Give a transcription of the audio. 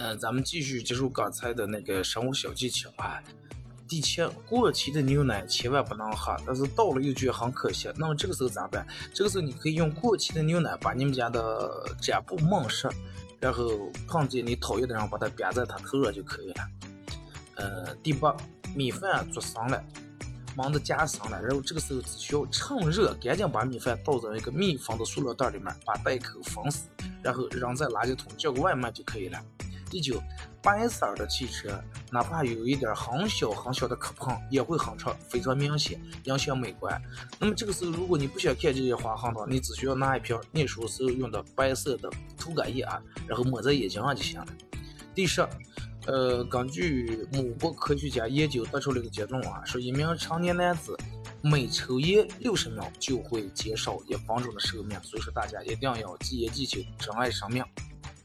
呃，咱们继续接受刚才的那个生活小技巧啊。第七，过期的牛奶千万不能喝，但是倒了又觉得很可惜。那么这个时候咋办？这个时候你可以用过期的牛奶把你们家的粘布蒙上，然后碰见你讨厌的人把它别在他头上就可以了。呃，第八，米饭做生了，忙的夹生了，然后这个时候只需要趁热赶紧把米饭倒在一个密封的塑料袋里面，把袋口封死，然后扔在垃圾桶叫个外卖就可以了。第九，白色的汽车，哪怕有一点很小很小的磕碰，也会很长，非常明显，影响美观。那么这个时候，如果你不想看这些划痕的话，你只需要拿一瓶念书时候用的白色的涂改液啊，然后抹在眼睛上就行了。第十，呃，根据某国科学家研究得出了一个结论啊，说一名成年男子每抽烟六十秒就会减少一分钟的寿命，所以说大家一定要戒烟戒酒，珍爱生命。